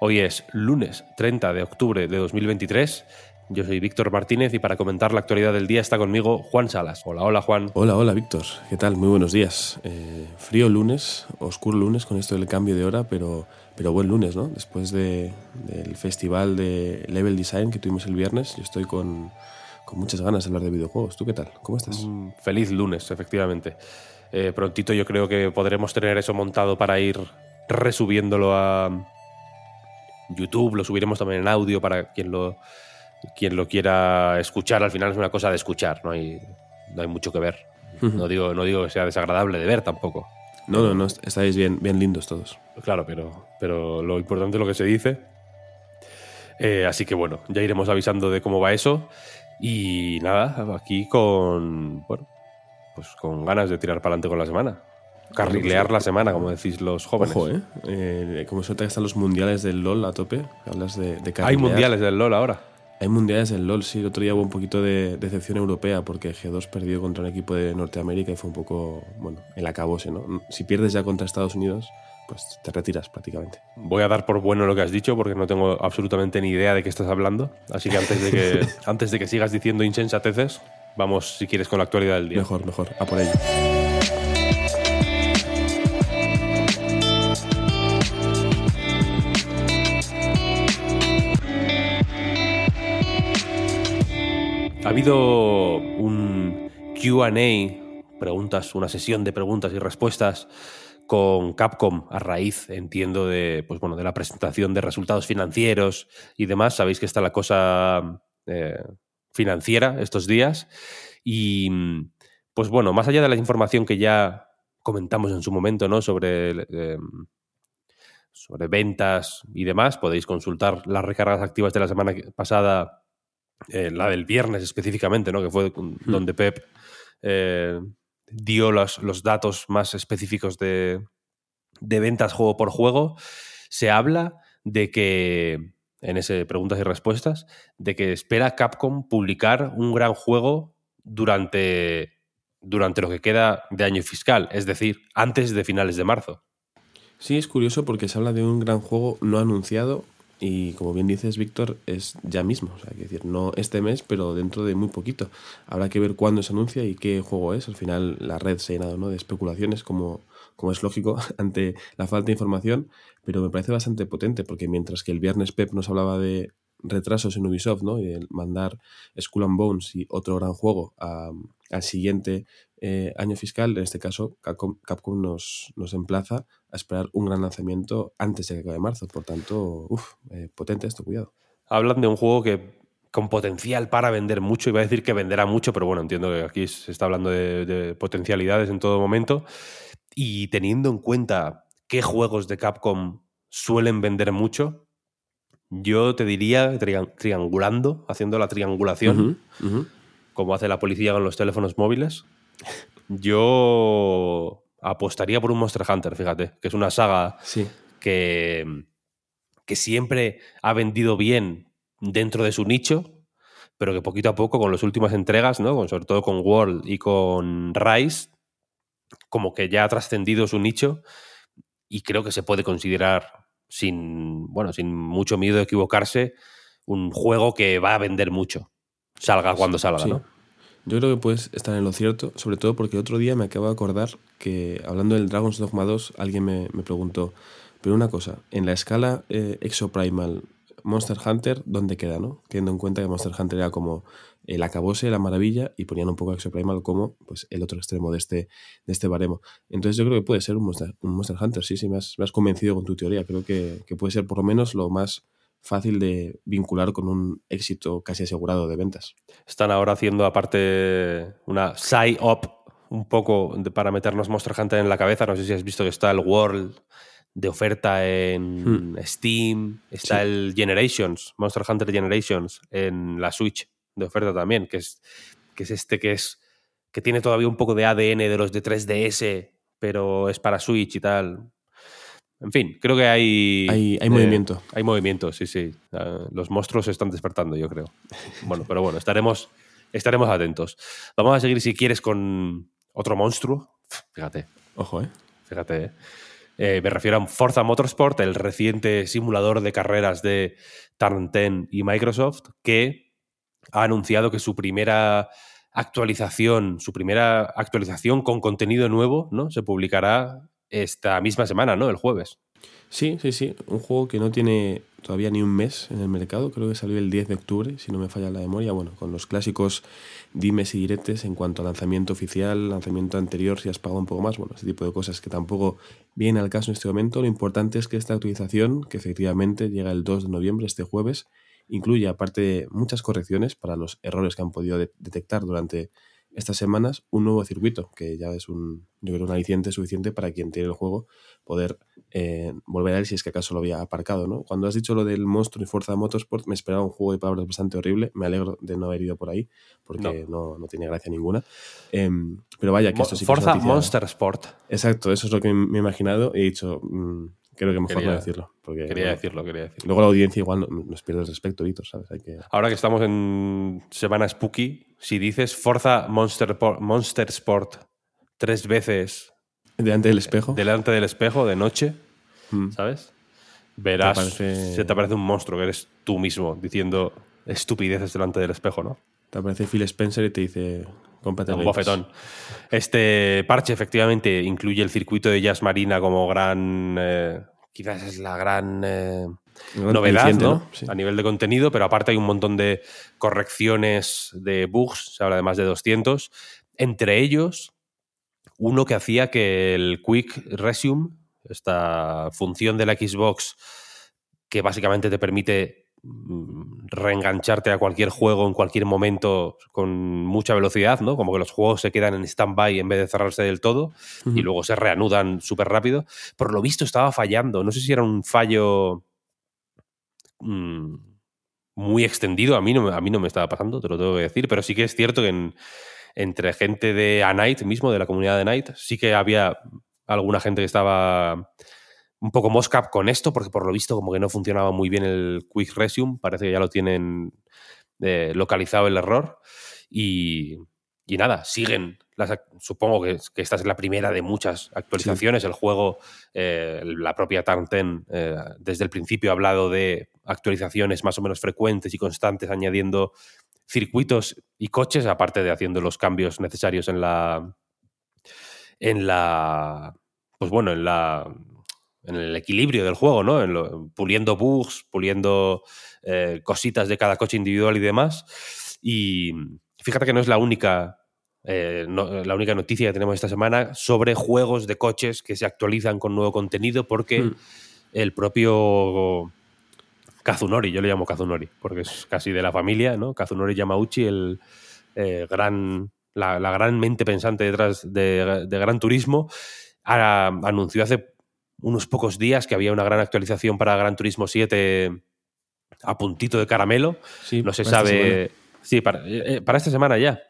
Hoy es lunes 30 de octubre de 2023. Yo soy Víctor Martínez y para comentar la actualidad del día está conmigo Juan Salas. Hola, hola Juan. Hola, hola Víctor. ¿Qué tal? Muy buenos días. Eh, frío lunes, oscuro lunes con esto del cambio de hora, pero, pero buen lunes, ¿no? Después de- del festival de Level Design que tuvimos el viernes, yo estoy con, con muchas ganas de hablar de videojuegos. ¿Tú qué tal? ¿Cómo estás? Mm, Feliz lunes, efectivamente. Eh, prontito yo creo que podremos tener eso montado para ir resubiéndolo a YouTube, lo subiremos también en audio para quien lo, quien lo quiera escuchar. Al final es una cosa de escuchar, no hay, no hay mucho que ver. No digo, no digo que sea desagradable de ver tampoco. No, no, no, est- estáis bien, bien lindos todos. Claro, pero, pero lo importante es lo que se dice. Eh, así que bueno, ya iremos avisando de cómo va eso. Y nada, aquí con. Bueno, pues con ganas de tirar para adelante con la semana. Carrilear la semana, como decís los jóvenes. Ojo, ¿eh? Eh, Como suelta que están los mundiales del LOL a tope, hablas de, de Hay mundiales del LOL ahora. Hay mundiales del LOL, sí. El otro día hubo un poquito de decepción europea porque G2 perdió contra un equipo de Norteamérica y fue un poco, bueno, el acabose, ¿no? Si pierdes ya contra Estados Unidos, pues te retiras prácticamente. Voy a dar por bueno lo que has dicho porque no tengo absolutamente ni idea de qué estás hablando. Así que antes de que, antes de que sigas diciendo insensateces, vamos, si quieres, con la actualidad del día. Mejor, mejor, a por ello. Habido un QA, preguntas, una sesión de preguntas y respuestas con Capcom a raíz, entiendo, de, pues bueno, de la presentación de resultados financieros y demás. Sabéis que está la cosa eh, financiera estos días. Y pues bueno, más allá de la información que ya comentamos en su momento, ¿no? Sobre. eh, sobre ventas y demás, podéis consultar las recargas activas de la semana pasada eh, la del viernes específicamente, ¿no? que fue con- donde Pep eh, dio los, los datos más específicos de, de ventas juego por juego, se habla de que, en ese preguntas y respuestas, de que espera Capcom publicar un gran juego durante, durante lo que queda de año fiscal, es decir, antes de finales de marzo. Sí, es curioso porque se habla de un gran juego no anunciado y como bien dices, Víctor, es ya mismo. O sea, que decir, no este mes, pero dentro de muy poquito. Habrá que ver cuándo se anuncia y qué juego es. Al final la red se ha llenado ¿no? de especulaciones, como, como es lógico, ante la falta de información, pero me parece bastante potente porque mientras que el viernes Pep nos hablaba de retrasos en Ubisoft, ¿no? Y el mandar Skull and Bones y otro gran juego a- al siguiente eh, año fiscal, en este caso Capcom, Capcom nos, nos emplaza a esperar un gran lanzamiento antes de que acabe marzo. Por tanto, uff, potente esto, cuidado. Hablan de un juego que con potencial para vender mucho, iba a decir que venderá mucho, pero bueno, entiendo que aquí se está hablando de, de potencialidades en todo momento. Y teniendo en cuenta qué juegos de Capcom suelen vender mucho, Yo te diría trian- triangulando, haciendo la triangulación. Como hace la policía con los teléfonos móviles. Yo apostaría por un Monster Hunter, fíjate, que es una saga Sí. que, que siempre ha vendido bien dentro de su nicho, pero que poquito a poco con las últimas entregas, ¿no? Con- sobre todo con World y con Rise, como que ya ha trascendido su nicho y creo que se puede considerar sin, bueno, sin mucho miedo de equivocarse, un juego que va a vender mucho, salga cuando salga, Sí. ¿no? Yo creo que puedes estar en lo cierto, sobre todo porque otro día me acabo de acordar que hablando del Dragon's Dogma 2, alguien me, me preguntó, pero una cosa, en la escala eh, Exoprimal Monster Hunter, ¿dónde queda, no? Teniendo en cuenta que Monster Hunter era como el acabose, la maravilla, y ponían un poco a Exoprimal como pues, el otro extremo de este, de este baremo. Entonces yo creo que puede ser un Monster, un Monster Hunter, sí, sí, me has, me has convencido con tu teoría. Creo que, que puede ser por lo menos lo más fácil de vincular con un éxito casi asegurado de ventas. Están ahora haciendo aparte una sci-op un poco de- para meternos Monster Hunter en la cabeza. No sé si has visto que está el World de oferta en Steam, está Sí. el Generations, Monster Hunter Generations en la Switch de oferta también, que es, que es este que es que tiene todavía un poco de ADN de los de 3DS, pero es para Switch y tal. En fin, creo que hay. Hay- hay eh, movimiento. Hay movimiento, sí, sí. Eh, los monstruos se están despertando, yo creo. Bueno, pero bueno, estaremos, estaremos atentos. Vamos a seguir, si quieres, con otro monstruo. Fíjate, Ojo, ¿eh? fíjate. eh. Eh, me refiero a Forza Motorsport, el reciente simulador de carreras de Turn 10 y Microsoft, que ha anunciado que su primera actualización, su primera actualización con contenido nuevo, ¿no? Se publicará esta misma semana, ¿no? El jueves. Sí, sí, sí. Un juego que no tiene todavía ni un mes en el mercado. Creo que salió el 10 de octubre, si no me falla la memoria. Bueno, con los clásicos dimes y diretes en cuanto a lanzamiento oficial, lanzamiento anterior, si has pagado un poco más. Bueno, ese tipo de cosas que tampoco vienen al caso en este momento. Lo importante es que esta actualización, que efectivamente llega el 2 de noviembre, este jueves, incluye, aparte muchas correcciones para los errores que han podido de- detectar durante estas semanas, un nuevo circuito, que ya es un, yo creo, un aliciente suficiente para quien tiene el juego poder eh, volver a él si es que acaso lo había aparcado, ¿no? Cuando has dicho lo del monstruo y Forza Motorsport, me esperaba un juego de palabras bastante horrible. Me alegro de no haber ido por ahí, porque no, no, tiene gracia ninguna. Em, pero vaya, que Mo- esto sí que es Forza noticia- Monster Sport. Exacto, eso es lo que me he imaginado y he dicho, mm, creo que mejor Quería- no decirlo. Porque Quería luego- decirlo, quería decirlo. Luego la audiencia igual no- nos pierde el respeto, Víctor, ¿sabes? Hay que... Ahora que estamos en semana spooky, si dices Forza Monster, Monster Sport tres veces Delante del espejo. delante del espejo de noche, Mm. ¿sabes? Verás, Te parece- se te aparece un monstruo que eres tú mismo diciendo estupideces delante del espejo, ¿no? Te aparece Phil Spencer y te dice, cómprate Un Game Pass". bofetón. Este parche efectivamente incluye el circuito de Jazz Marina como gran. eh, quizás es la gran. eh, novedad, ¿no? Sí. A nivel de contenido, pero aparte hay un montón de correcciones de bugs, se habla de más de 200. Entre ellos, uno que hacía que el Quick Resume, esta función de la Xbox que básicamente te permite mm, reengancharte a cualquier juego en cualquier momento con mucha velocidad, ¿no? Como que los juegos se quedan en stand-by en vez de cerrarse del todo y luego se reanudan súper rápido. Por lo visto estaba fallando. No sé si era un fallo mm, muy extendido. A mí, no, a mí no me estaba pasando, te lo tengo que decir, pero sí que es cierto que en- entre gente de A Night mismo, de la comunidad de Night, sí que había alguna gente que estaba un poco moscap con esto, porque por lo visto como que no funcionaba muy bien el Quick Resume, parece que ya lo tienen eh, localizado el error. Y, y nada, siguen. Las, supongo que, que esta es la primera de muchas actualizaciones. El juego, eh, la propia Tarnten, eh, desde el principio ha hablado de actualizaciones más o menos frecuentes y constantes, añadiendo circuitos y coches, aparte de haciendo los cambios necesarios en la. En la. Pues bueno, en la. En el equilibrio del juego, ¿no? En lo- puliendo bugs, puliendo eh, cositas de cada coche individual y demás. Y fíjate que no es la única, eh, no- la única noticia que tenemos esta semana sobre juegos de coches que se actualizan con nuevo contenido porque Mm. el propio Kazunori, yo le llamo Kazunori, porque es casi de la familia, ¿no? Kazunori Yamauchi, el eh, gran, la, la gran mente pensante detrás de, de Gran Turismo, ha- anunció hace unos pocos días que había una gran actualización para Gran Turismo 7 a puntito de caramelo. Sí, no se sabe. Sí, para, eh, para esta semana ya.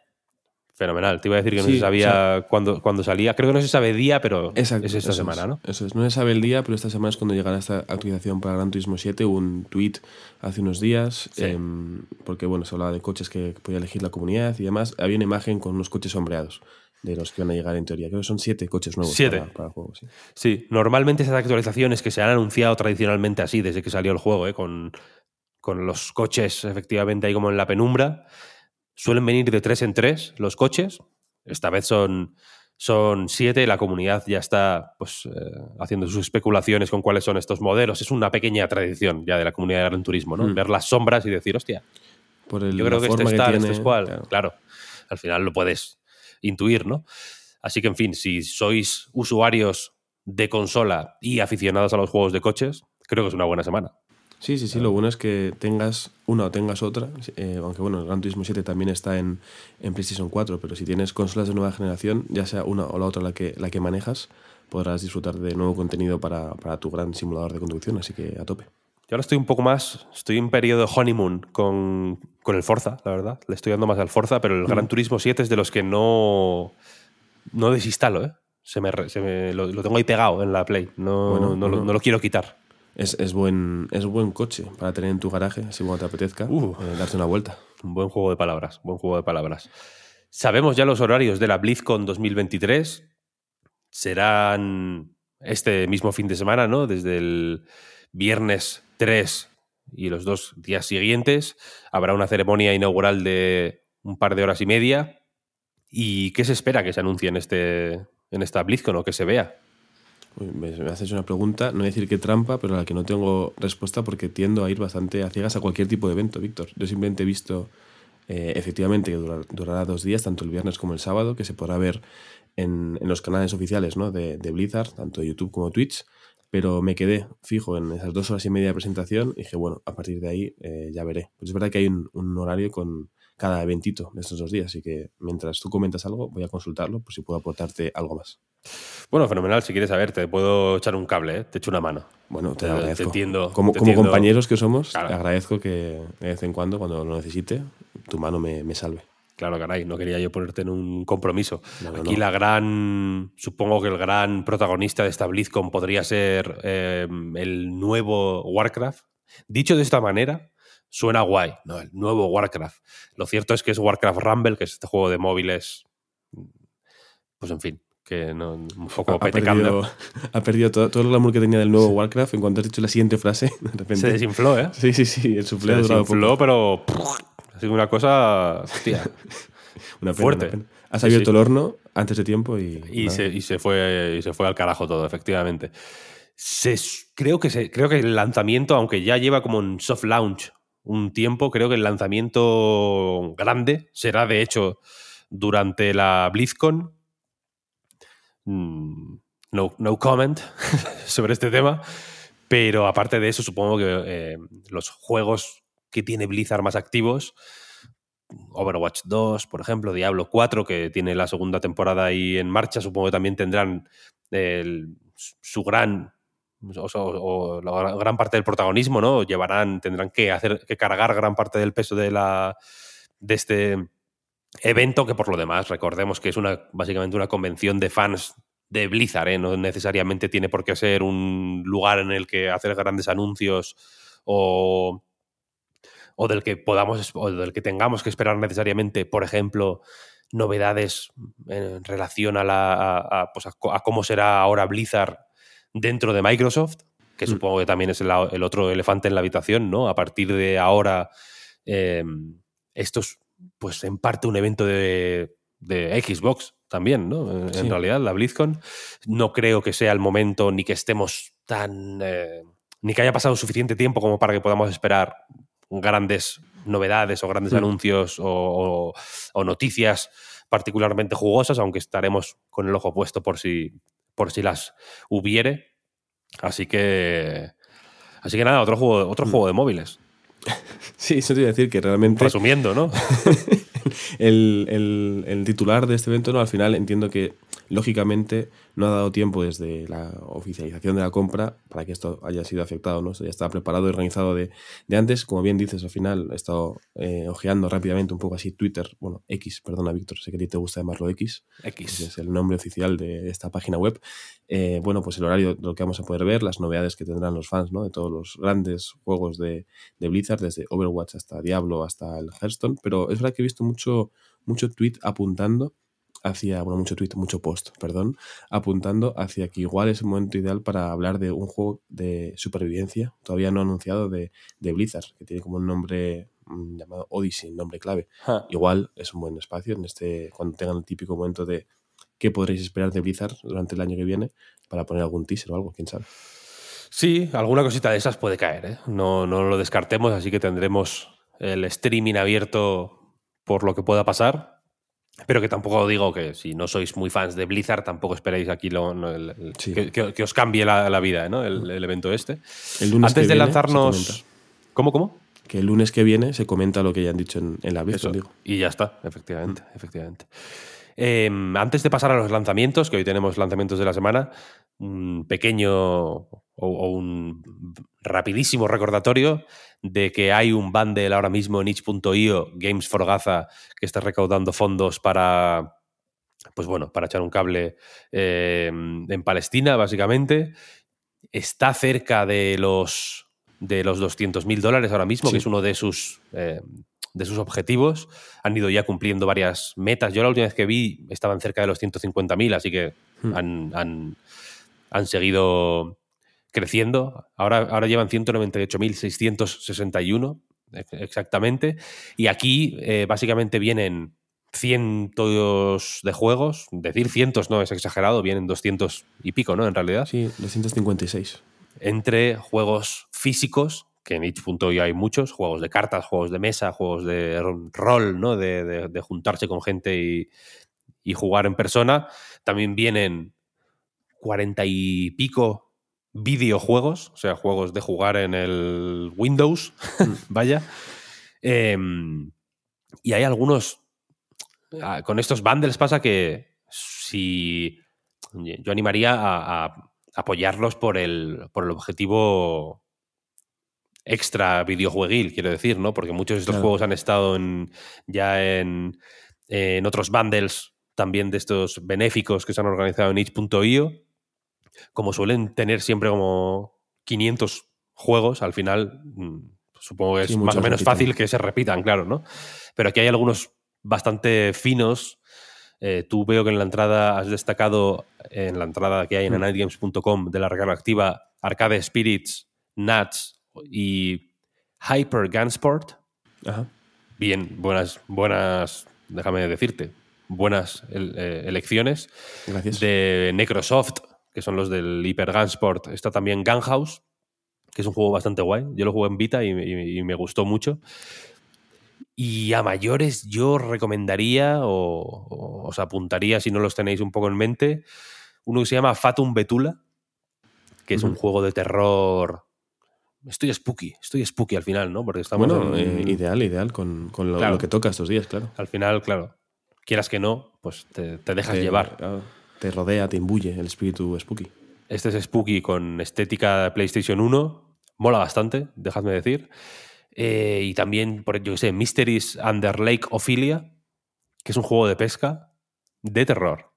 Fenomenal. Te iba a decir que no Sí, se sabía o sea- cuándo, cuándo salía. Creo que no se sabe día, pero Exacto, es esta semana, ¿no? Eso es. No se sabe el día, pero esta semana es cuando llegará esta actualización para Gran Turismo 7. Hubo un tweet hace unos días, Sí. em, porque bueno, se hablaba de coches que podía elegir la comunidad y demás. Había una imagen con unos coches sombreados de los que van a llegar en teoría. Creo que son siete coches nuevos Siete. Para, para el juego. Sí. Sí, normalmente esas actualizaciones que se han anunciado tradicionalmente así desde que salió el juego, ¿eh? con, con los coches efectivamente ahí como en la penumbra, suelen venir de tres en tres los coches. Esta vez son, son siete, la comunidad ya está pues, eh, haciendo sus especulaciones con cuáles son estos modelos. Es una pequeña tradición ya de la comunidad de Gran Turismo, ¿no? Mm. Ver las sombras y decir, hostia, Por el, yo creo que este es tal, este es cual. claro. Claro. al final lo puedes intuir, ¿no? Así que, en fin, si sois usuarios de consola y aficionados a los juegos de coches, creo que es una buena semana. Sí, sí, sí. Lo bueno es que tengas una o tengas otra. eh, aunque bueno, el Gran Turismo 7 también está en, en PlayStation 4, pero si tienes consolas de nueva generación, ya sea una o la otra la que, la que manejas, podrás disfrutar de nuevo contenido para, para tu gran simulador de conducción. Así que a tope. Yo ahora estoy un poco más, estoy en periodo honeymoon con, con el Forza, la verdad. Le estoy dando más al Forza, pero el Gran Turismo 7 es de los que no, no desinstalo, ¿eh? Se me, se me- lo, lo tengo ahí pegado en la Play. No, Bueno, no, lo- bueno. no lo quiero quitar. Es, es, buen, es buen coche para tener en tu garaje, así cuando te apetezca, Uh. eh, darte una vuelta. Un buen juego de palabras, buen juego de palabras. Sabemos ya los horarios de la BlizzCon 2023. Serán este mismo fin de semana, ¿no? Desde el viernes 3 y los dos días siguientes. Habrá una ceremonia inaugural de un par de horas y media. ¿Y qué se espera que se anuncie en, este, en esta BlizzCon o que se vea? Me, me haces una pregunta, no voy a decir qué trampa, pero a la que no tengo respuesta porque tiendo a ir bastante a ciegas a cualquier tipo de evento, Víctor. Yo simplemente he visto eh, efectivamente que dura- durará dos días, tanto el viernes como el sábado, que se podrá ver en, en los canales oficiales ¿no? de, de Blizzard, tanto YouTube como Twitch, pero me quedé fijo en esas dos horas y media de presentación y dije, bueno, a partir de ahí eh, ya veré. Pues es verdad que hay un horario con cada eventito de estos dos días, así que mientras tú comentas algo, voy a consultarlo por si puedo aportarte algo más. Bueno, fenomenal. Si quieres saber, te puedo echar un cable, ¿eh? te echo una mano. Bueno, te, Te- te agradezco. entiendo, Como, te como entiendo. compañeros que somos, Claro. te agradezco que de vez en cuando, cuando lo necesite, tu mano me, me salve. Claro, caray, no quería yo ponerte en un compromiso. No, no, Aquí no. la gran, supongo que el gran protagonista de esta BlizzCon podría ser eh, el nuevo Warcraft. Dicho de esta manera, suena guay, ¿no? El nuevo Warcraft. Lo cierto es que es Warcraft Rumble, que es este juego de móviles, pues en fin, que no, un poco Ha, perdido, ha perdido todo, todo el glamour que tenía del nuevo Warcraft en cuanto has dicho la siguiente frase. De repente. Se desinfló, ¿eh? Sí, sí, sí, el Se suflé durado desinfló, poco. pero ha sido una cosa, hostia, Una pena, fuerte. una pena. Has abierto sí. el horno antes de tiempo y. y se, y se fue y se fue al carajo todo, efectivamente. Se, creo, que se, creo que el lanzamiento, aunque ya lleva como en soft launch un tiempo, creo que el lanzamiento grande será de hecho durante la BlizzCon. Mm, No, no comment sobre este tema. Pero aparte de eso, supongo que eh, los juegos que tiene Blizzard más activos, Overwatch 2, por ejemplo, Diablo 4, que tiene la segunda temporada ahí en marcha, supongo que también tendrán el- su gran o, gran parte del protagonismo, ¿no? Llevarán, tendrán que hacer que cargar gran parte del peso de la de este evento, que por lo demás, recordemos que es una básicamente una convención de fans de Blizzard, ¿eh? no necesariamente tiene por qué ser un lugar en el que hacer grandes anuncios o, o del que podamos o del que tengamos que esperar necesariamente, por ejemplo, novedades en relación a, la, pues a cómo será ahora Blizzard dentro de Microsoft, que Mm. supongo que también es el, el otro elefante en la habitación, ¿no? A partir de ahora, eh, esto es, pues, en parte un evento de, de Xbox también, ¿no? En, realidad, la BlizzCon. No creo que sea el momento ni que estemos tan. eh, ni que haya pasado suficiente tiempo como para que podamos esperar grandes novedades o grandes Mm. anuncios o, o- o noticias particularmente jugosas, aunque estaremos con el ojo puesto por si, por si las hubiere. Así que. Así que nada, otro juego, otro Mm. juego de móviles. Sí, eso te iba a decir que realmente. Resumiendo, ¿no? el, el- el titular de este evento, no, al final entiendo que lógicamente no ha dado tiempo desde la oficialización de la compra para que esto haya sido afectado, ¿no? Esto ya estaba preparado y organizado de, de antes. Como bien dices, al final he estado eh, ojeando rápidamente un poco así Twitter, bueno, X, perdona Víctor, sé que a ti te gusta llamarlo X. X. Es el nombre oficial de esta página web. Eh, bueno, pues el horario de lo que vamos a poder ver, las novedades que tendrán los fans, ¿no? De todos los grandes juegos de, de Blizzard, desde Overwatch hasta Diablo, hasta el Hearthstone. Pero es verdad que he visto mucho, mucho tweet apuntando hacia, bueno, mucho tweet, mucho post, perdón, apuntando hacia que igual es el momento ideal para hablar de un juego de supervivencia, todavía no anunciado, de, de Blizzard, que tiene como un nombre mm, llamado Odyssey, nombre clave. Igual es un buen espacio en este, cuando tengan el típico momento de qué podréis esperar de Blizzard durante el año que viene para poner algún teaser o algo, quién sabe. Sí, alguna cosita de esas puede caer, ¿eh? no, no lo descartemos, así que tendremos el streaming abierto por lo que pueda pasar. Pero que tampoco digo que si no sois muy fans de Blizzard, tampoco esperéis aquí lo- no, el- el- Sí. que, que- que os cambie la, la vida, ¿no? el, el evento este. El lunes Antes que de viene lanzarnos. ¿Cómo, cómo? Que el lunes que viene se comenta lo que ya han dicho en, en la digo. Y ya está, efectivamente, efectivamente. Eh, antes de pasar a los lanzamientos, que hoy tenemos lanzamientos de la semana, un pequeño o, o un rapidísimo recordatorio de que hay un bundle ahora mismo en itch.io, Games for Gaza, que está recaudando fondos para, pues bueno, para echar un cable eh, en Palestina, básicamente. Está cerca de los de los 200 mil dólares ahora mismo, Sí. que es uno de sus, eh, de sus objetivos. Han ido ya cumpliendo varias metas. Yo la última vez que vi estaban cerca de los 150 mil, así que Hmm. han, han- han seguido creciendo. Ahora, ahora llevan 198.661 ex- exactamente. Y aquí eh, básicamente vienen cientos de juegos. Decir cientos no es exagerado, vienen 200 y pico, ¿no? En realidad Sí, 256. entre juegos físicos, que en itch.io hay muchos, juegos de cartas, juegos de mesa, juegos de ro- rol, ¿no? De, de- de juntarse con gente y, y jugar en persona. También vienen cuarenta y pico videojuegos, o sea, juegos de jugar en el Windows, vaya. Em, y hay algunos. ah, Con estos bundles pasa que si. Yo animaría a, a apoyarlos por el, por el objetivo extra videojueguil, quiero decir, ¿no? Porque muchos de estos Claro. juegos han estado en, ya en, en otros bundles también de estos benéficos que se han organizado en itch.io. Como suelen tener siempre como 500 juegos, al final mm, supongo que es Sí, más o menos fácil que se repitan, claro, ¿no? Pero aquí hay algunos bastante finos. Eh, tú veo que en la entrada has destacado, en la entrada que hay Mm. en nightgames.com de la recarga activa, Arcade Spirits, Nuts y Hyper Gunsport. Ajá. Bien, buenas, buenas, déjame decirte, buenas eh, elecciones. Gracias. De Necrosoft, que son los del Hyper Gunsport. Está también Gunhouse, que es un juego bastante guay. Yo lo jugué en Vita y, y- y me gustó mucho. Y a mayores yo recomendaría o, o os apuntaría, si no los tenéis un poco en mente, uno que se llama Fatum Betula, que es un juego de terror. Estoy spooky, estoy spooky al final, ¿no? Porque estamos bueno, en- eh, ideal, ideal, con, con lo, Claro. lo que toca estos días, claro. al final, claro, quieras que no, pues te, te dejas llevar. claro, te rodea, te imbuye el espíritu spooky. Este es Spooky con estética PlayStation 1. Mola bastante, dejadme decir. Eh, y también, por yo que sé, Mysteries Under Lake Ophelia, que es un juego de pesca de terror.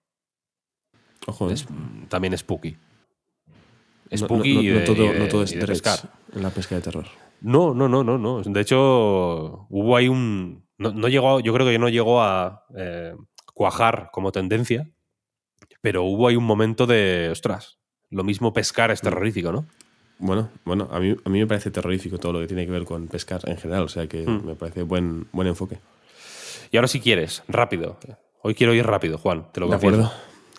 Ojo, ¿eh? Es, también Spooky. Spooky no, no- de, todo, y de- no todo y es de pescar. en la pesca de terror. No, no, no, no, no. De hecho, hubo ahí un. No, no llegó, yo creo que no llegó a eh, cuajar como tendencia, pero hubo ahí un momento de. Ostras, lo mismo pescar es terrorífico, ¿no? Bueno, bueno, a mí, a mí me parece terrorífico todo lo que tiene que ver con pescar en general, o sea que Hmm. me parece buen, buen enfoque. Y ahora, si quieres, rápido. Hoy quiero ir rápido, Juan, te lo De confieso. acuerdo.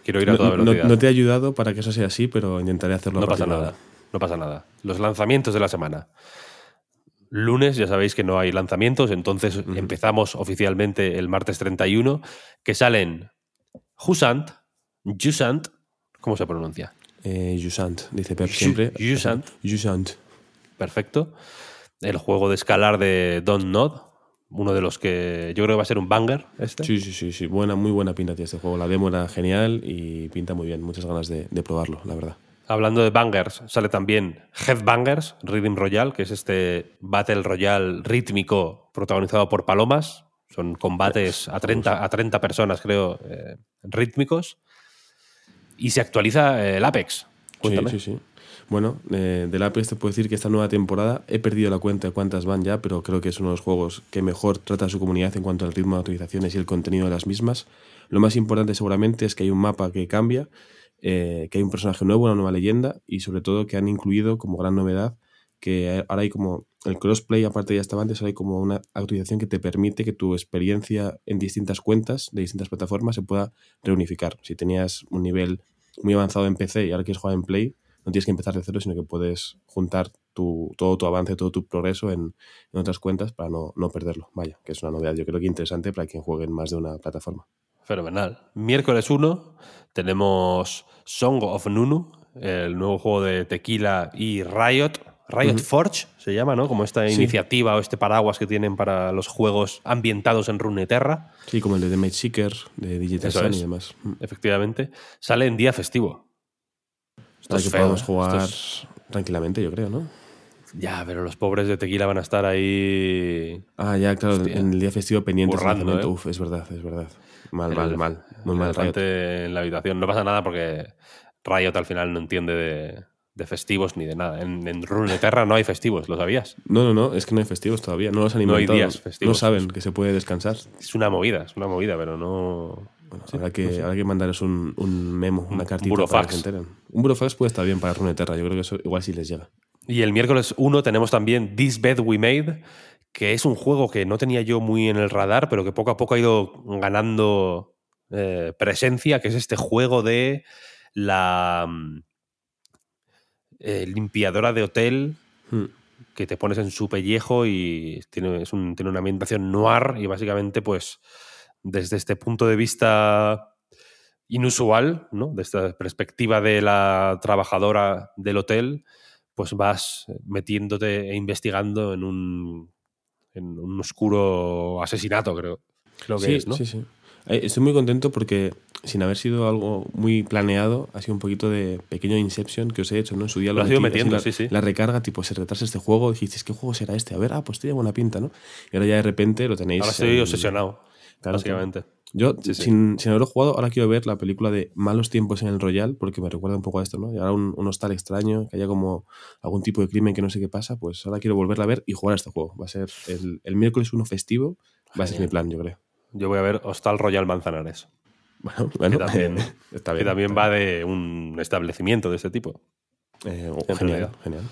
Quiero ir a toda No, velocidad. no te he ayudado para que eso sea así, pero intentaré hacerlo No pasa nada. No pasa nada. Los lanzamientos de la semana. Lunes, ya sabéis que no hay lanzamientos, entonces empezamos oficialmente el martes 31, que salen Jusant, Jusant, ¿cómo se pronuncia? Eh, Jusant, dice Pep siempre. Jusant. Jusant. Perfecto. El juego de escalar de Don't Nod, uno de los que yo creo que va a ser un banger este. Sí, sí, sí, sí. Buena, muy buena pinta tiene este juego. La demo era genial y pinta muy bien. Muchas ganas de, de probarlo, la verdad. Hablando de bangers, sale también Headbangers, Rhythm Royale, que es este Battle Royale rítmico protagonizado por palomas. Son combates a 30, a 30 personas, creo, eh, rítmicos. Y se actualiza el Apex. Cuéntame. Sí, sí, sí. Bueno, eh, del Apex te puedo decir que esta nueva temporada he perdido la cuenta de cuántas van ya, pero creo que es uno de los juegos que mejor trata a su comunidad en cuanto al ritmo de actualizaciones y el contenido de las mismas. Lo más importante seguramente es que hay un mapa que cambia, eh, que hay un personaje nuevo, una nueva leyenda y sobre todo que han incluido como gran novedad que ahora hay como el crossplay, aparte ya estaba antes, ahora hay como una actualización que te permite que tu experiencia en distintas cuentas de distintas plataformas se pueda reunificar. Si tenías un nivel muy avanzado en PC y ahora quieres jugar en Play, no tienes que empezar de cero, sino que puedes juntar tu, todo tu avance, todo tu progreso en, en otras cuentas para no, no, perderlo. Vaya, que es una novedad yo creo que interesante para quien juegue en más de una plataforma. Fenomenal. Miércoles 1 tenemos Song of Nunu, el nuevo juego de Tequila y Riot. Riot uh -huh. Forge se llama, ¿no? Como esta sí. iniciativa o este paraguas que tienen para los juegos ambientados en Runeterra. Sí, como el de The Mage Seeker, de Digital Sun y demás. Efectivamente. Sale en día festivo. Esto es que feo, podemos jugar es... tranquilamente, yo creo, ¿no? Ya, pero los pobres de Tequila van a estar ahí. Ah, ya, claro, Hostia. en el día festivo pendientes. Burrando, ¿eh? Uf, es verdad, es verdad. Mal, el, mal, mal. Muy mal. Riot. en la habitación. No pasa nada porque Riot al final no entiende de, de festivos ni de nada. En, en Runeterra no hay festivos, ¿lo sabías? No, no, no, es que no hay festivos todavía. No los han inventado. No hay días festivos. No saben que se puede descansar. Es una movida, es una movida, pero no. Bueno, sí, habrá, que, no sé. habrá que mandaros un, un, memo, una cartita un para que se enteren. Un burofax puede estar bien para Runeterra, yo creo que eso igual sí les llega. Y el miércoles 1 tenemos también This Bed We Made, que es un juego que no tenía yo muy en el radar, pero que poco a poco ha ido ganando eh, presencia, que es este juego de la eh, limpiadora de hotel hmm. que te pones en su pellejo y tiene, es un, tiene una ambientación noir y básicamente pues desde este punto de vista inusual, ¿no? de esta perspectiva de la trabajadora del hotel, pues vas metiéndote e investigando en un, en un oscuro asesinato, creo. creo que sí, es, ¿no? sí, sí. Estoy muy contento porque, sin haber sido algo muy planeado, ha sido un poquito de pequeño Inception que os he hecho, ¿no? En su día lo, lo has ido metiendo, la, sí, sí. La recarga, tipo, se retrasa este juego, dices, ¿qué juego será este? A ver, ah, pues tiene buena pinta, ¿no? Y ahora ya de repente lo tenéis. Ahora estoy en... obsesionado, claro, básicamente. Yo, sí, sí. Sin, sin, haberlo jugado, ahora quiero ver la película de Malos tiempos en el Royal, porque me recuerda un poco a esto, ¿no? Y ahora un, un hostal extraño, que haya como algún tipo de crimen que no sé qué pasa, pues ahora quiero volverla a ver y jugar a este juego. Va a ser el, el miércoles uno festivo, va a ser mi plan, yo creo. Yo voy a ver Hostal Royal Manzanares. Bueno, bueno que también, está bien, que también va de un establecimiento de este tipo. Eh, oh, genial, genial.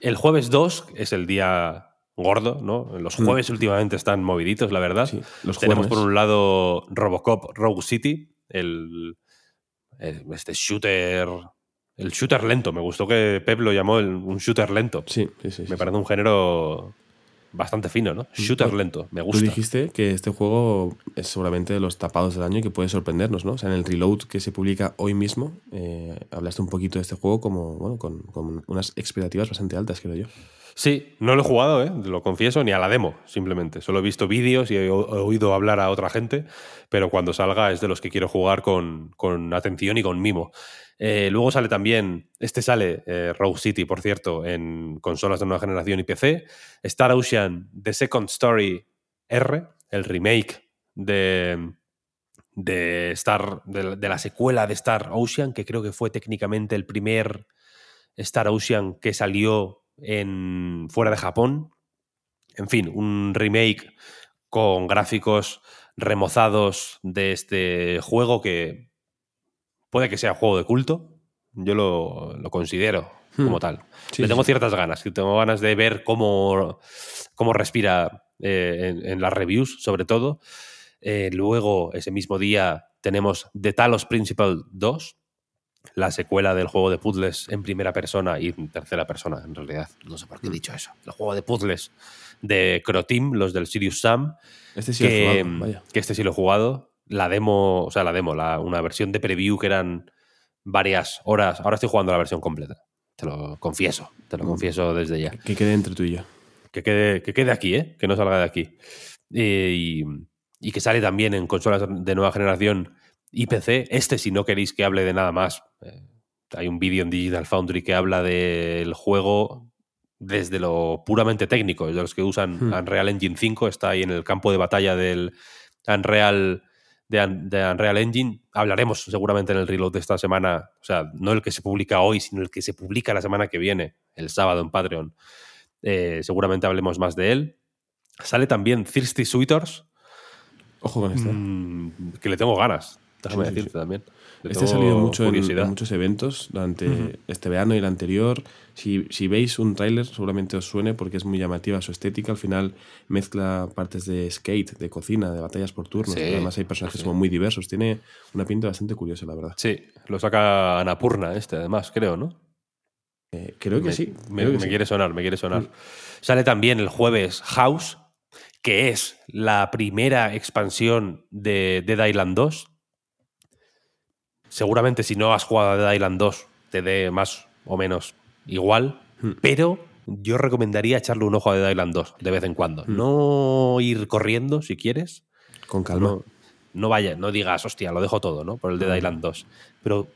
El jueves 2 es el día gordo, ¿no? Los jueves mm. últimamente están moviditos, la verdad. Sí, los Tenemos jueves. por un lado Robocop Rogue City, el, el, este shooter. El shooter lento. Me gustó que Pep lo llamó el, un shooter lento. Sí, sí, sí. Me sí, parece un género bastante fino, ¿no? Shooter lento, me gusta. Tú dijiste que este juego es seguramente de los tapados del año y que puede sorprendernos, ¿no? O sea, en el reload que se publica hoy mismo, eh, hablaste un poquito de este juego como, bueno, con, con, unas expectativas bastante altas, creo yo. Sí, no lo he jugado, ¿eh? lo confieso, ni a la demo, simplemente. Solo he visto vídeos y he, oído hablar a otra gente, pero cuando salga es de los que quiero jugar con, con atención y con mimo. Eh, luego sale también, este sale, eh, Rogue City, por cierto, en consolas de nueva generación y PC. Star Ocean, The Second Story R, el remake de, de, Star, de, de, la secuela de Star Ocean, que creo que fue técnicamente el primer Star Ocean que salió en, fuera de Japón. En fin, un remake con gráficos remozados de este juego que puede que sea juego de culto. Yo lo, lo considero hmm. como tal. Sí, Le tengo sí. ciertas ganas. Tengo ganas de ver cómo, cómo respira eh, en, en, las reviews, sobre todo. Eh, luego, ese mismo día, tenemos The Talos Principal 2, la secuela del juego de puzzles en primera persona y en tercera persona, en realidad. No sé por qué he dicho eso. El juego de puzzles de Croteam, los del Sirius Sam. Este sí que, lo he jugado, vaya. que este sí lo he jugado la demo, o sea, la demo, la, una versión de preview que eran varias horas. Ahora estoy jugando la versión completa. Te lo confieso, te lo confieso desde ya. Que quede entre tú y yo. que quede, que quede aquí, ¿eh? que no salga de aquí. Eh, y, y que sale también en consolas de nueva generación y PC. Este, si no queréis que hable de nada más, eh, hay un vídeo en Digital Foundry que habla del juego desde lo puramente técnico, de los que usan Hmm. Unreal Engine 5, está ahí en el campo de batalla del Unreal, de, de Unreal Engine. Hablaremos seguramente en el reload de esta semana, o sea, no el que se publica hoy, sino el que se publica la semana que viene, el sábado en Patreon. Eh, seguramente hablemos más de él. Sale también Thirsty Sweeters, Ojo con este. mm, que le tengo ganas, déjame Sí, decirte sí. también. Este ha salido mucho en, muchos eventos durante este verano y el anterior. Si, si veis un tráiler, seguramente os suene porque es muy llamativa su estética. Al final mezcla partes de skate, de cocina, de batallas por turnos. Además hay personajes como muy diversos. Tiene una pinta bastante curiosa, la verdad. Sí, lo saca Anapurna este, además, creo, ¿no? Eh, creo que me, sí. Me, creo que me quiere sonar, me quiere sonar. Sale también el jueves House, que es la primera expansión de Dead Island 2. Seguramente si no has jugado a Dead Island 2 te dé más o menos igual, Hmm. pero yo recomendaría echarle un ojo a Dead Island 2 de vez en cuando. Hmm. No ir corriendo si quieres, Con calma. no, no vaya, no digas, hostia, lo dejo todo, ¿no? Por el Dead Mm. Island 2. Pero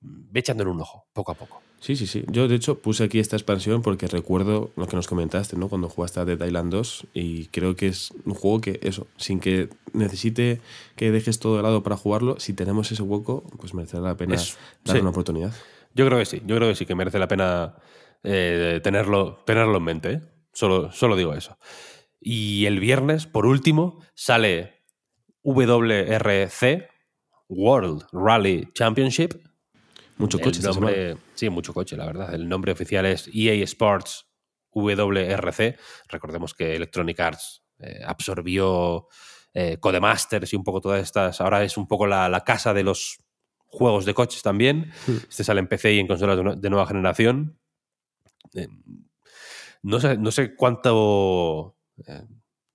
ve echándole un ojo, poco a poco. Sí, sí, sí. Yo, de hecho, puse aquí esta expansión porque recuerdo lo que nos comentaste, ¿no? Cuando jugaste a Dead Island 2 y creo que es un juego que, eso, sin que necesite que dejes todo de lado para jugarlo, si tenemos ese hueco, pues merecerá la pena Es- darle sí. una oportunidad. Yo creo que sí, yo creo que sí, que merece la pena eh, tenerlo, tenerlo en mente. ¿eh? Solo, solo digo eso. Y el viernes, por último, sale WRC, World Rally Championship. Mucho El coche esta semana. nombre, sí, mucho coche, la verdad. El nombre oficial es EA Sports WRC. Recordemos que Electronic Arts eh, absorbió eh, Codemasters y un poco todas estas. Ahora es un poco la, la casa de los juegos de coches también. Hmm. Este sale en PC y en consolas de, nue- de nueva generación. Eh, no, sé, no sé cuánto.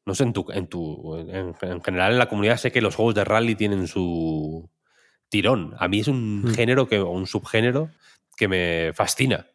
no sé, en tu, en tu. En, en general, en la comunidad sé que los juegos de rally tienen su tirón. A mí es un Hmm. género que, o un subgénero que me fascina.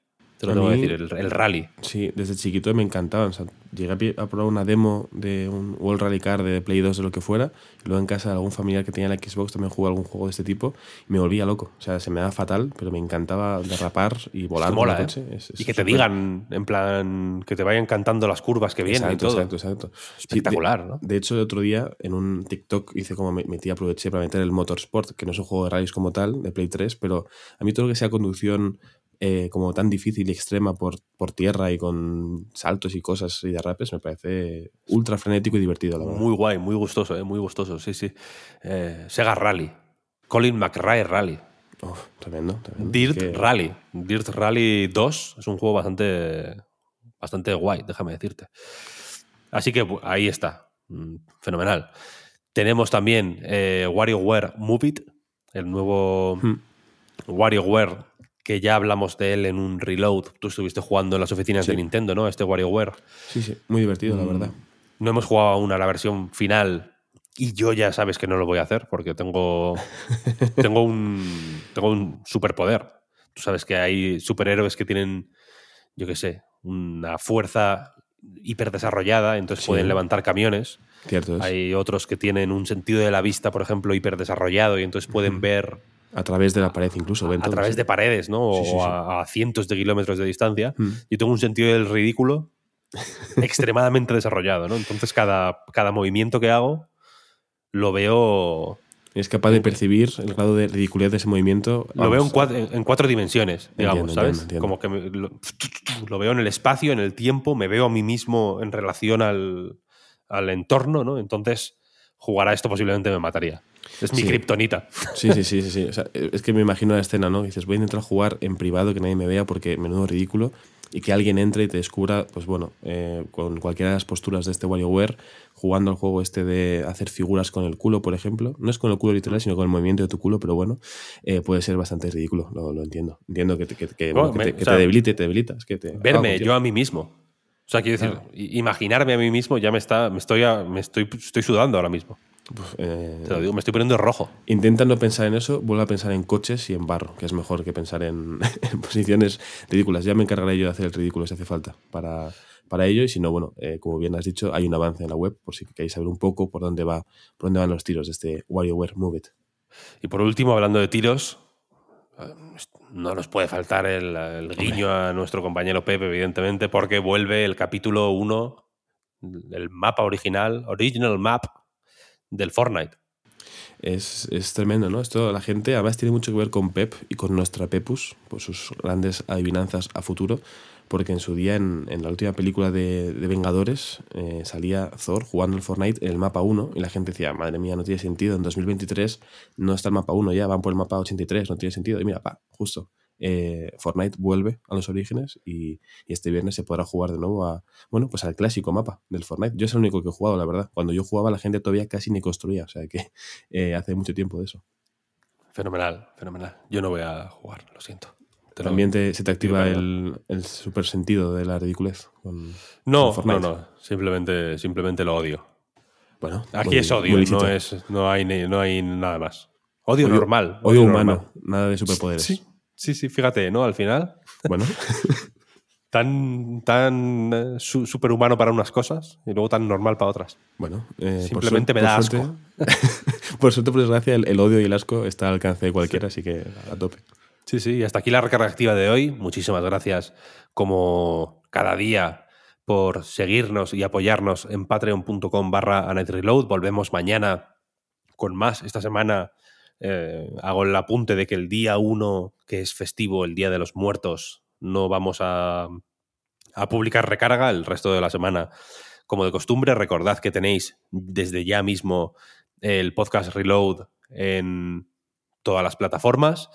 Te lo A tengo que decir, el, el rally. Sí, desde chiquito me encantaban. O sea, llegué a probar una demo de un World Rally Car de Play 2 de lo que fuera. Y luego en casa de algún familiar que tenía la Xbox también jugaba algún juego de este tipo. Y me volvía loco. O sea, se me daba fatal, pero me encantaba derrapar y volar que con mola, ¿eh? Es- es y que te digan, en plan, que te vayan cantando las curvas que vienen Exacto, y todo. exacto, exacto. Sí, Espectacular, de, ¿no? De hecho, el otro día en un TikTok hice como me metí, aproveché para meter el Motorsport, que no es un juego de rallies como tal, de Play 3, pero a mí todo lo que sea conducción eh, como tan difícil y extrema por, por tierra y con saltos y cosas y derrapes me parece ultra frenético y divertido, la verdad. Muy guay, muy gustoso, ¿eh? muy gustoso, sí, sí. Eh, Sega Rally. Colin McRae Rally. Oh, tremendo, tremendo. Dirt Es que- Rally. Dirt Rally 2 es un juego bastante, bastante guay, déjame decirte. Así que ahí está. Mm, Fenomenal. Tenemos también WarioWare Move It, el nuevo Hmm. WarioWare que ya hablamos de él en un reload. Tú estuviste jugando en las oficinas de Nintendo, ¿no? Este WarioWare. Sí, sí, muy divertido, la verdad. No hemos jugado aún a la versión final y yo ya sabes que no lo voy a hacer porque tengo, tengo, un, tengo un superpoder. Tú sabes que hay superhéroes que tienen, yo qué sé, una fuerza hiperdesarrollada, entonces Sí. pueden levantar camiones. Cierto es. Hay otros que tienen un sentido de la vista, por ejemplo, hiperdesarrollado y entonces pueden ver A través de la pared incluso. ven a través de paredes, ¿no? Sí, sí, o sí. a, a cientos de kilómetros de distancia. Mm. Yo tengo un sentido del ridículo extremadamente desarrollado, ¿no? Entonces cada, cada movimiento que hago lo veo Es capaz de percibir el grado de ridiculez de ese movimiento. lo veo en cuatro, en cuatro dimensiones, digamos, Entiendo, ¿sabes? entiendo, Como que me- lo, lo veo en el espacio, en el tiempo, me veo a mí mismo en relación al, al entorno, ¿no? Entonces, jugar a esto posiblemente me mataría. Es mi Sí. kriptonita. Sí, sí, sí, sí, sí. O sea, es que me imagino la escena, ¿no? Dices, voy a intentar jugar en privado, que nadie me vea porque menudo ridículo, y que alguien entre y te descubra, pues bueno, eh, con cualquiera de las posturas de este WarioWare, jugando al juego este de hacer figuras con el culo, por ejemplo. No es con el culo literal, sino con el movimiento de tu culo, pero bueno, eh, puede ser bastante ridículo, lo, lo entiendo. Entiendo que te, que, que, No, bueno, que me- te, o sea, te debilite, te debilita. Es que te Verme contigo. yo a mí mismo. O sea, quiero decir, imaginarme a mí mismo ya me está, me estoy, a- me estoy, estoy sudando ahora mismo. Uf, eh, Te lo digo, me estoy poniendo rojo. Intenta no pensar en eso, vuelve a pensar en coches y en barro, que es mejor que pensar en, en posiciones ridículas. Ya me encargaré yo de hacer el ridículo si hace falta para, para ello. Y si no, bueno, eh, como bien has dicho, hay un avance en la web por si queréis saber un poco por dónde va, por dónde van los tiros de este WarioWare Move It. Y por último, hablando de tiros, no nos puede faltar el, guiño a nuestro compañero Pepe, evidentemente, porque vuelve el capítulo 1 el mapa original, original map del Fortnite. Es, es, tremendo, ¿no? Esto la gente además tiene mucho que ver con Pep y con nuestra Pepus, por sus grandes adivinanzas a futuro, porque en su día, en, la última película de, de Vengadores, eh, salía Thor jugando el Fortnite en el mapa 1 y la gente decía, madre mía, no tiene sentido, en 2023 no está el mapa 1 ya, van por el mapa 83, no tiene sentido. Y mira, pa, justo, eh, Fortnite vuelve a los orígenes y, y, este viernes se podrá jugar de nuevo a, bueno, pues al clásico mapa del Fortnite. Yo es el único que he jugado, la verdad. Cuando yo jugaba la gente todavía casi ni construía, o sea que eh, hace mucho tiempo de eso. Fenomenal, fenomenal. Yo no voy a jugar, lo siento. Te También te, se te activa el, el super sentido de la ridiculez. Con, no, con no, no. Simplemente, simplemente lo odio. Bueno, Aquí muy, es odio, no, es, no, hay, no hay nada más. Odio, Odio- normal. Odio humano, normal. nada de superpoderes. Sí, sí, sí, fíjate, ¿no? Al final, Bueno, tan, tan eh, su- superhumano para unas cosas y luego tan normal para otras. bueno. eh, por Simplemente me por da suerte- por suerte, por desgracia, el, el odio y el asco está al alcance de cualquiera, así que a tope. Sí, sí, hasta aquí la recarga activa de hoy. Muchísimas gracias, como cada día, por seguirnos y apoyarnos en patreon.com barra Reload. Volvemos mañana con más. Esta semana eh, hago el apunte de que el día 1, que es festivo, el Día de los Muertos, no vamos a, a publicar recarga. El resto de la semana, como de costumbre, recordad que tenéis desde ya mismo el podcast Reload en todas las plataformas.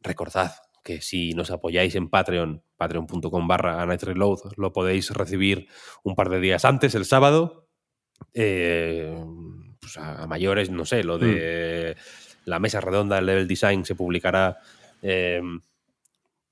Recordad que si nos apoyáis en Patreon, patreon.com barra Reload, lo podéis recibir un par de días antes, el sábado. Eh, pues a, a mayores, no sé, lo de la mesa redonda del level design se publicará eh,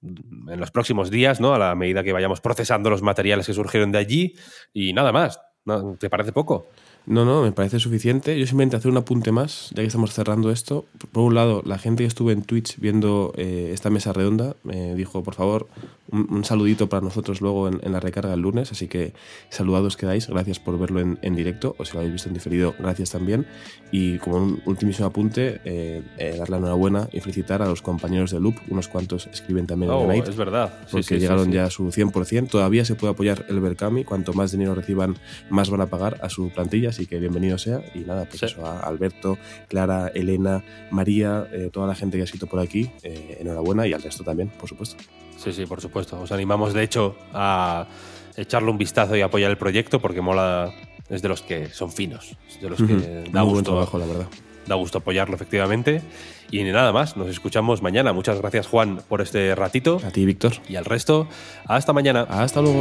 en los próximos días, ¿no? A la medida que vayamos procesando los materiales que surgieron de allí. Y nada más. ¿No? ¿Te parece poco? No, no, me parece suficiente. Yo simplemente hacer un apunte más, ya que estamos cerrando esto. Por un lado, la gente que estuvo en Twitch viendo eh, esta mesa redonda me dijo, por favor, un, un saludito para nosotros luego en, en la recarga el lunes. Así que saludados quedáis, gracias por verlo en, en directo, o si lo habéis visto en diferido, gracias también. Y como un ultimísimo apunte, eh, eh, dar la enhorabuena y felicitar a los compañeros de Loop, unos cuantos escriben también en Oh, The Night es verdad. Sí, porque sí, llegaron sí. ya a su 100%. Todavía se puede apoyar el Berkami. Cuanto más dinero reciban, más van a pagar a su plantilla. Así que bienvenido sea. Y nada, pues Sí. eso, a Alberto, Clara, Elena, María, eh, toda la gente que ha escrito por aquí, eh, enhorabuena. Y al resto también, por supuesto. Sí, sí, por supuesto. Os animamos, de hecho, a echarle un vistazo y apoyar el proyecto porque mola. Es de los que son finos. Es de los que Ujú. da Muy buen gusto, trabajo, la verdad. da gusto apoyarlo, efectivamente. Y nada más, nos escuchamos mañana. Muchas gracias, Juan, por este ratito. A ti, Víctor. Y al resto, hasta mañana. Hasta luego.